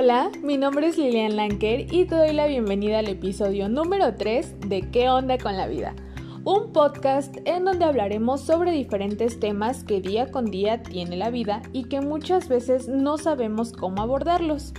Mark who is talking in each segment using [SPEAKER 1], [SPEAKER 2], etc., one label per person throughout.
[SPEAKER 1] Hola, mi nombre es Lilian Lanker y te doy la bienvenida al episodio número 3 de ¿Qué onda con la vida? Un podcast en donde hablaremos sobre diferentes temas que día con día tiene la vida y que muchas veces no sabemos cómo abordarlos.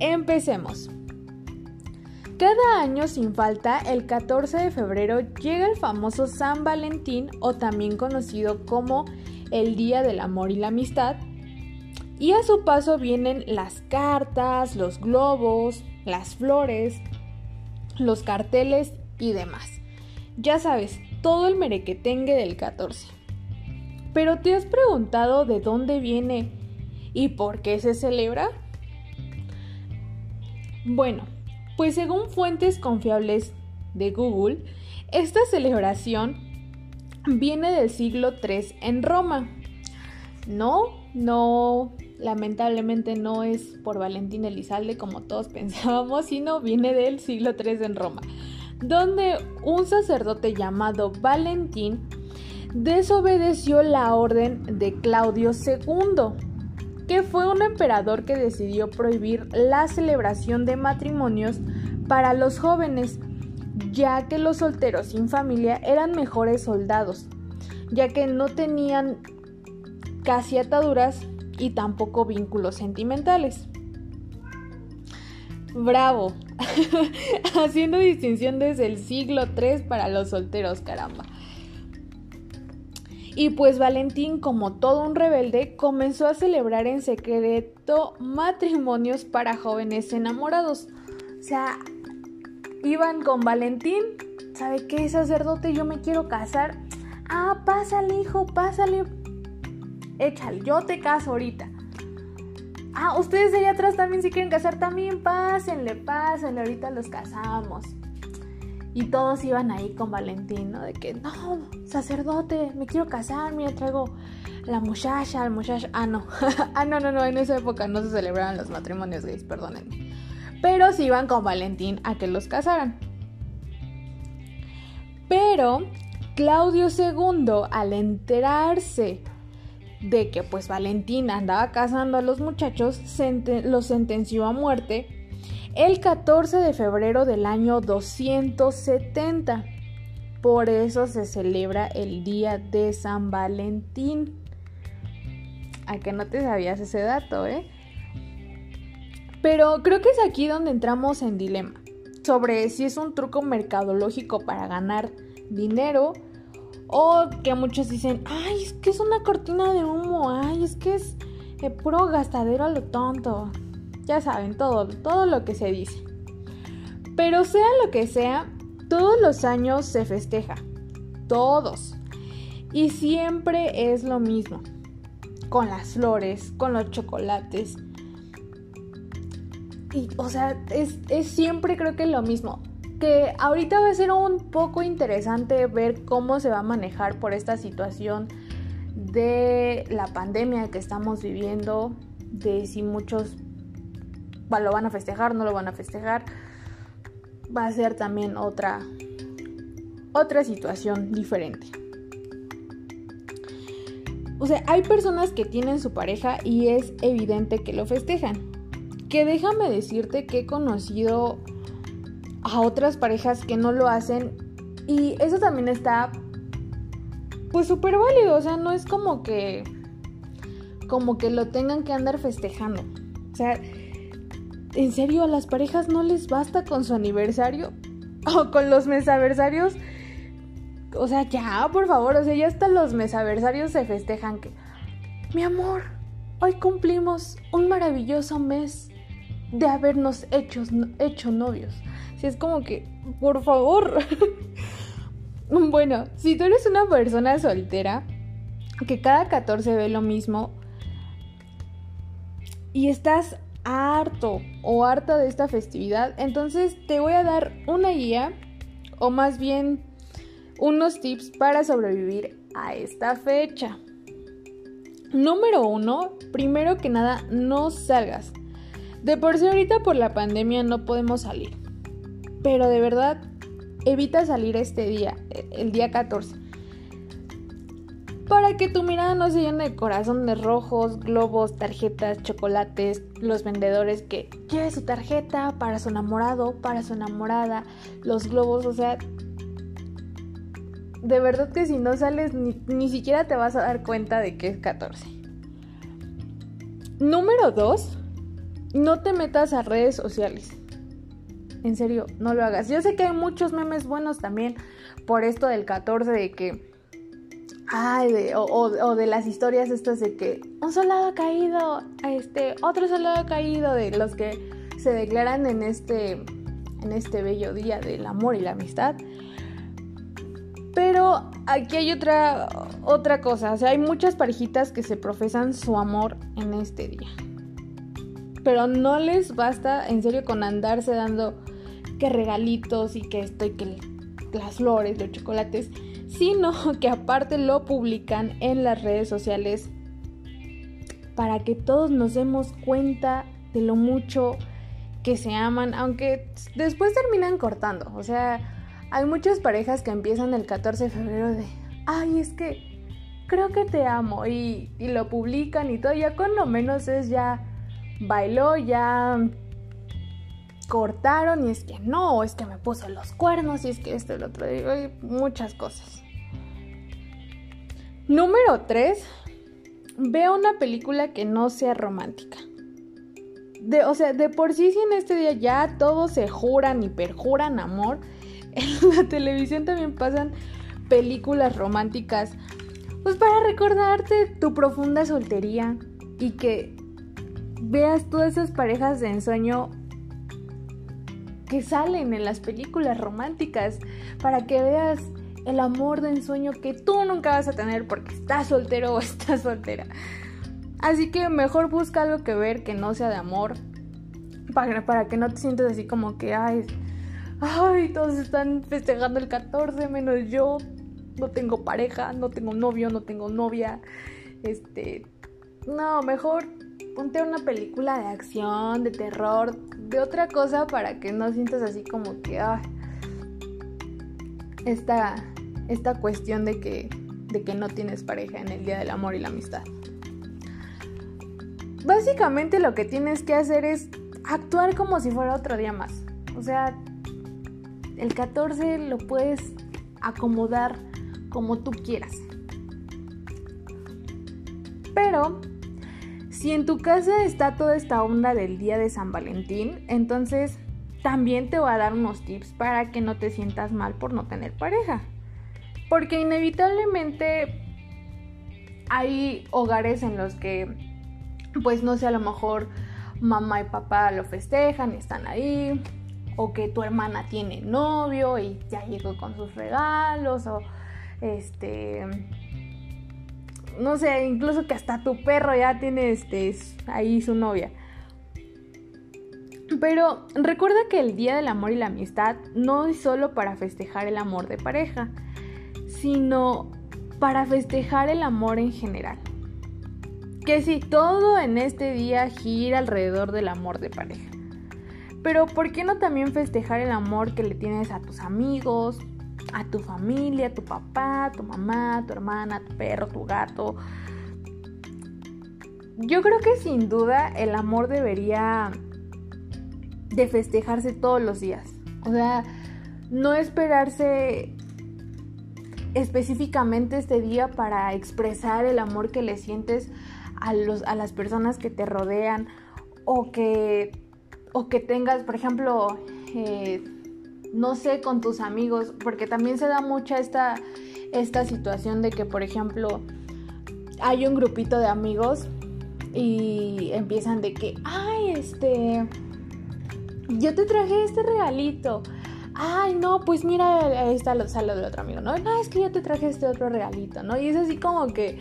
[SPEAKER 1] Empecemos. Cada año sin falta, el 14 de febrero llega el famoso San Valentín o también conocido como el Día del Amor y la Amistad. Y a su paso vienen las cartas, los globos, las flores, los carteles y demás. Ya sabes, todo el merequetengue del 14. Pero ¿te has preguntado de dónde viene y por qué se celebra? Bueno, pues según fuentes confiables de Google, esta celebración viene del siglo III en Roma. No, no, lamentablemente no es por Valentín Elizalde como todos pensábamos, sino viene del siglo III en Roma, donde un sacerdote llamado Valentín desobedeció la orden de Claudio II que fue un emperador que decidió prohibir la celebración de matrimonios para los jóvenes, ya que los solteros sin familia eran mejores soldados, ya que no tenían casi ataduras y tampoco vínculos sentimentales. Bravo, haciendo distinción desde el siglo III para los solteros, caramba. Y pues Valentín, como todo un rebelde, comenzó a celebrar en secreto matrimonios para jóvenes enamorados. O sea, iban con Valentín, ¿sabe qué, sacerdote? Yo me quiero casar. Ah, pásale, hijo, pásale. Échale, yo te caso ahorita. Ah, ustedes de allá atrás también si quieren casar, también pásenle, pásenle, ahorita los casamos. Y todos iban ahí con Valentín, ¿no? De que, no, sacerdote, me quiero casar, mira, traigo la muchacha, el muchacho. Ah, no. ah, no, no, no, en esa época no se celebraban los matrimonios gays, perdónenme. Pero sí iban con Valentín a que los casaran. Pero Claudio II, al enterarse de que pues Valentín andaba casando a los muchachos, los sentenció a muerte el 14 de febrero del año 270. Por eso se celebra el día de San Valentín. A que no te sabías ese dato, ¿eh? Pero creo que es aquí donde entramos en dilema sobre si es un truco mercadológico para ganar dinero o que muchos dicen, ay, es que es una cortina de humo, ay, es que es puro gastadero a lo tonto. Ya saben, todo, todo lo que se dice. Pero sea lo que sea, todos los años se festeja. Todos. Y siempre es lo mismo. Con las flores, con los chocolates. Y, o sea, es, es siempre creo que lo mismo. Que ahorita va a ser un poco interesante ver cómo se va a manejar por esta situación de la pandemia que estamos viviendo, de si muchos lo van a festejar, no lo van a festejar. Va a ser también otra otra situación diferente. O sea, hay personas que tienen su pareja y es evidente que lo festejan. Que déjame decirte que he conocido a otras parejas que no lo hacen y eso también está pues súper válido, o sea, no es como que como que lo tengan que andar festejando. O sea, ¿En serio a las parejas no les basta con su aniversario? ¿O con los mesaversarios? O sea, ya, por favor, o sea, ya hasta los mesaversarios se festejan que... Mi amor, hoy cumplimos un maravilloso mes de habernos hecho, hecho novios. Si es como que, por favor. bueno, si tú eres una persona soltera, que cada 14 ve lo mismo, y estás harto o harta de esta festividad, entonces te voy a dar una guía o más bien unos tips para sobrevivir a esta fecha. Número uno, primero que nada, no salgas. De por sí ahorita por la pandemia no podemos salir. Pero de verdad, evita salir este día, el día 14. para que tu mirada no se llene de corazones rojos, globos, tarjetas, chocolates, los vendedores que lleve su tarjeta para su enamorado, para su enamorada, los globos, o sea, de verdad que si no sales ni, ni siquiera te vas a dar cuenta de que es 14. Número 2. No te metas a redes sociales. En serio, no lo hagas. Yo sé que hay muchos memes buenos también por esto del 14 de que Ay, o, de las historias estas de que un soldado ha caído, este, otro soldado ha caído, de los que se declaran en este, en este bello día del amor y la amistad. Pero aquí hay otra, otra cosa, o sea, hay muchas parejitas que se profesan su amor en este día. Pero no les basta, en serio, con andarse dando que regalitos y que esto y que las flores, los chocolates sino que aparte lo publican en las redes sociales para que todos nos demos cuenta de lo mucho que se aman, aunque después terminan cortando. O sea, hay muchas parejas que empiezan el 14 de febrero de, ay, es que creo que te amo y, y lo publican y todo, ya con lo menos es ya bailó, ya cortaron y es que no, es que me puso los cuernos y es que esto y lo otro, y muchas cosas. Número 3. Vea una película que no sea romántica. De, o sea, de por sí, si en este día ya todos se juran y perjuran amor, en la televisión también pasan películas románticas, pues para recordarte tu profunda soltería y que veas todas esas parejas de ensueño que salen en las películas románticas, para que veas el amor de ensueño que tú nunca vas a tener porque estás soltero o estás soltera. Así que mejor busca algo que ver que no sea de amor. Para, para que no te sientas así como que, ay, ay, todos están festejando el 14 menos yo. No tengo pareja, no tengo novio, no tengo novia. Este, no, mejor ponte una película de acción, de terror, de otra cosa para que no sientas así como que, ay, esta, esta cuestión de que, de que no tienes pareja en el Día del Amor y la Amistad. Básicamente lo que tienes que hacer es actuar como si fuera otro día más. O sea, el 14 lo puedes acomodar como tú quieras. Pero si en tu casa está toda esta onda del día de San Valentín, entonces también te voy a dar unos tips para que no te sientas mal por no tener pareja. Porque inevitablemente hay hogares en los que, pues no sé, a lo mejor mamá y papá lo festejan y están ahí. O que tu hermana tiene novio y ya llegó con sus regalos. O este. No sé, incluso que hasta tu perro ya tiene este, ahí su novia. Pero recuerda que el Día del Amor y la Amistad no es solo para festejar el amor de pareja sino para festejar el amor en general. Que sí, todo en este día gira alrededor del amor de pareja. Pero ¿por qué no también festejar el amor que le tienes a tus amigos, a tu familia, a tu papá, a tu mamá, a tu hermana, a tu perro, a tu gato? Yo creo que sin duda el amor debería de festejarse todos los días. O sea, no esperarse específicamente este día para expresar el amor que le sientes a, los, a las personas que te rodean o que, o que tengas, por ejemplo, eh, no sé, con tus amigos, porque también se da mucha esta, esta situación de que, por ejemplo, hay un grupito de amigos y empiezan de que, ay, este, yo te traje este regalito ay, no, pues mira, ahí está lo, sale del otro amigo, ¿no? No, es que yo te traje este otro regalito, ¿no? Y es así como que,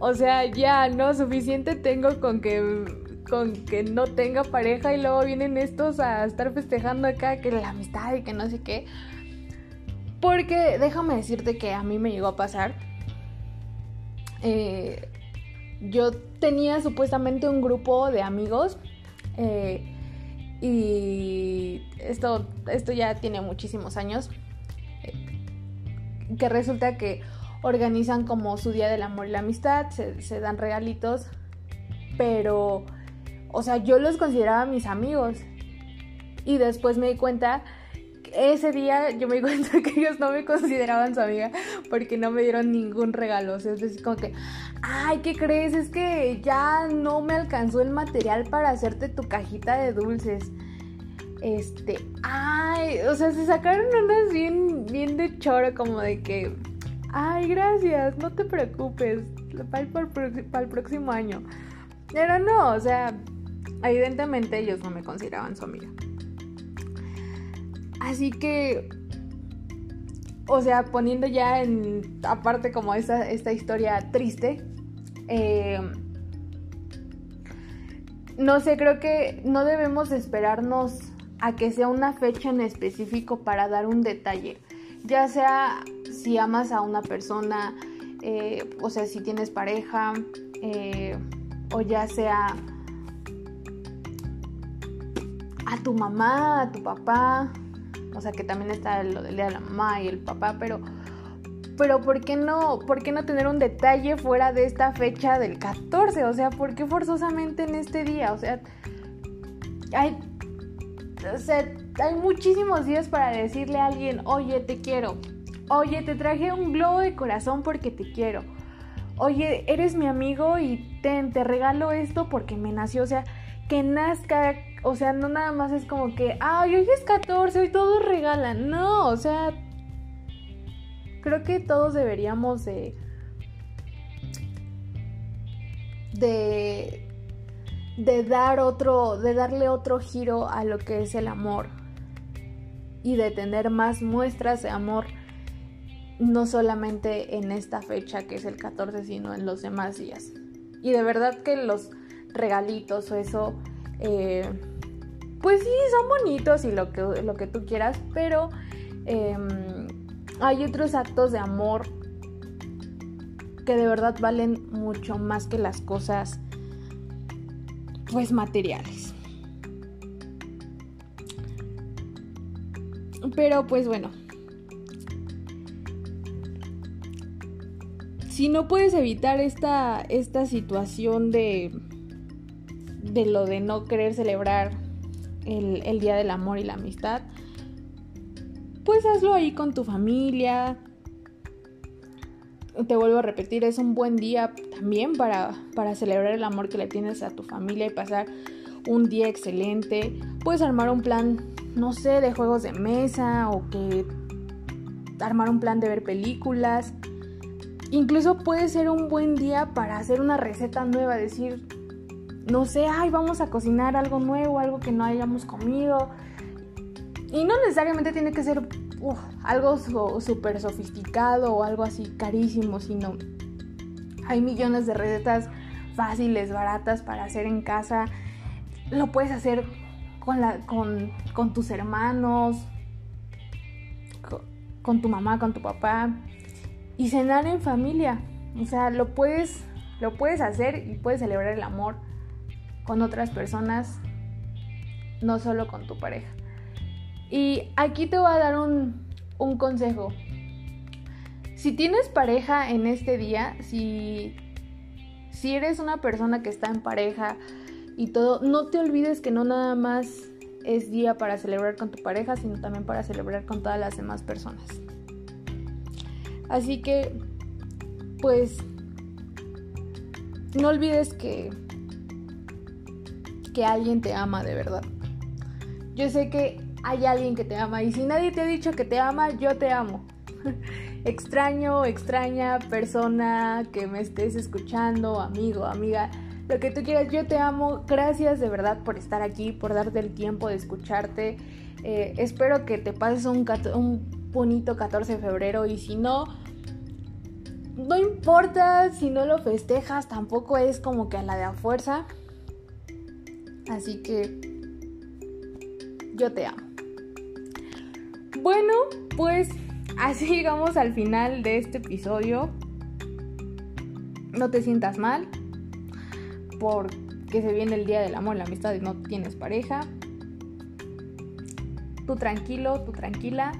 [SPEAKER 1] o sea, ya, ¿no? Suficiente tengo con que, con que no tenga pareja y luego vienen estos a estar festejando acá que la amistad y que no sé qué. Porque déjame decirte que a mí me llegó a pasar. Eh, yo tenía supuestamente un grupo de amigos. Eh, y esto, esto ya tiene muchísimos años. Que resulta que organizan como su día del amor y la amistad, se dan regalitos, pero, o sea, yo los consideraba mis amigos. Y después me di cuenta ese día yo me di cuenta que ellos no me consideraban su amiga porque no me dieron ningún regalo. O sea, es decir, como que, ay, ¿qué crees? Es que ya no me alcanzó el material para hacerte tu cajita de dulces. Este, ay, o sea, se sacaron unas bien, bien de choro, como de que, ay, gracias, no te preocupes, para el, para el próximo año. Pero no, o sea, evidentemente ellos no me consideraban su amiga. Así que, o sea, poniendo ya en aparte como esta, esta historia triste, eh, no sé, creo que no debemos esperarnos a que sea una fecha en específico para dar un detalle. Ya sea si amas a una persona, eh, o sea, si tienes pareja, eh, o ya sea a tu mamá, a tu papá, o sea, que también está lo del día de la mamá y el papá, pero pero ¿por qué no, por qué no tener un detalle fuera de esta fecha del 14? O sea, ¿por qué forzosamente en este día? O sea, hay, o sea, hay muchísimos días para decirle a alguien, oye, te quiero. Oye, te traje un globo de corazón porque te quiero. Oye, eres mi amigo y te, te regalo esto porque me nació. O sea, que nazca o sea, no nada más es como que, ay, hoy es 14, hoy todos regalan. No, o sea, creo que todos deberíamos de... de de dar otro, de darle otro giro a lo que es el amor y de tener más muestras de amor, no solamente en esta fecha que es el 14, sino en los demás días. Y de verdad que los regalitos o eso eh, pues sí, son bonitos y lo que, lo que tú quieras, pero em, hay otros actos de amor que de verdad valen mucho más que las cosas pues materiales. Pero pues bueno. Si no puedes evitar esta, esta situación de, de lo de no querer celebrar el, Día del Amor y la Amistad, pues hazlo ahí con tu familia. Te vuelvo a repetir, es un buen día también para, para celebrar el amor que le tienes a tu familia y pasar un día excelente. Puedes armar un plan, no sé, de juegos de mesa o que armar un plan de ver películas. Incluso puede ser un buen día para hacer una receta nueva, decir, no sé, ay, vamos a cocinar algo nuevo, algo que no hayamos comido. Y no necesariamente tiene que ser algo súper sofisticado o algo así carísimo, sino hay millones de recetas fáciles, baratas para hacer en casa. Lo puedes hacer con, la, con, con tus hermanos, con, con tu mamá, con tu papá. Y cenar en familia. O sea, lo puedes, lo puedes hacer y puedes celebrar el amor con otras personas, no solo con tu pareja. Y aquí te voy a dar un, consejo. Si tienes pareja en este día, si, si eres una persona que está en pareja y todo, no te olvides que no nada más es día para celebrar con tu pareja, sino también para celebrar con todas las demás personas. Así que, pues, no olvides que que alguien te ama de verdad. Yo sé que hay alguien que te ama y si nadie te ha dicho que te ama, yo te amo. Extraño, extraña persona que me estés escuchando, amigo, amiga, lo que tú quieras, yo te amo. Gracias de verdad por estar aquí, por darte el tiempo de escucharte. Eh, espero que te pases un, un bonito 14 de febrero y si no, no importa si no lo festejas, tampoco es como que a la de a fuerza. Así que yo te amo. Bueno, pues así llegamos al final de este episodio. No te sientas mal porque se viene el día del amor, la amistad y no tienes pareja. Tú tranquilo, tú tranquila.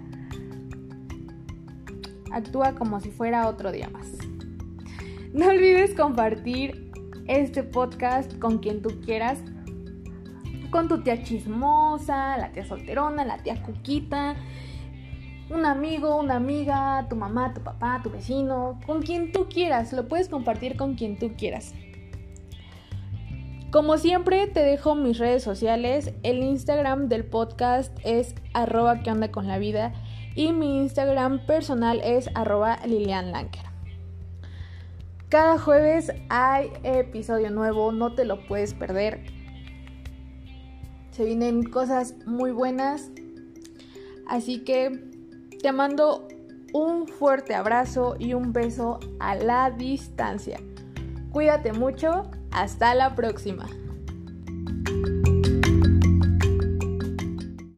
[SPEAKER 1] Actúa como si fuera otro día más. No olvides compartir este podcast con quien tú quieras. Con tu tía chismosa, la tía solterona, la tía cuquita, un amigo, una amiga, tu mamá, tu papá, tu vecino, con quien tú quieras. Lo puedes compartir con quien tú quieras. Como siempre, te dejo mis redes sociales. El Instagram del podcast es arroba que onda con la vida y mi Instagram personal es arroba Lilian Cada jueves hay episodio nuevo, no te lo puedes perder. Se vienen cosas muy buenas. Así que te mando un fuerte abrazo y un beso a la distancia. Cuídate mucho hasta la próxima.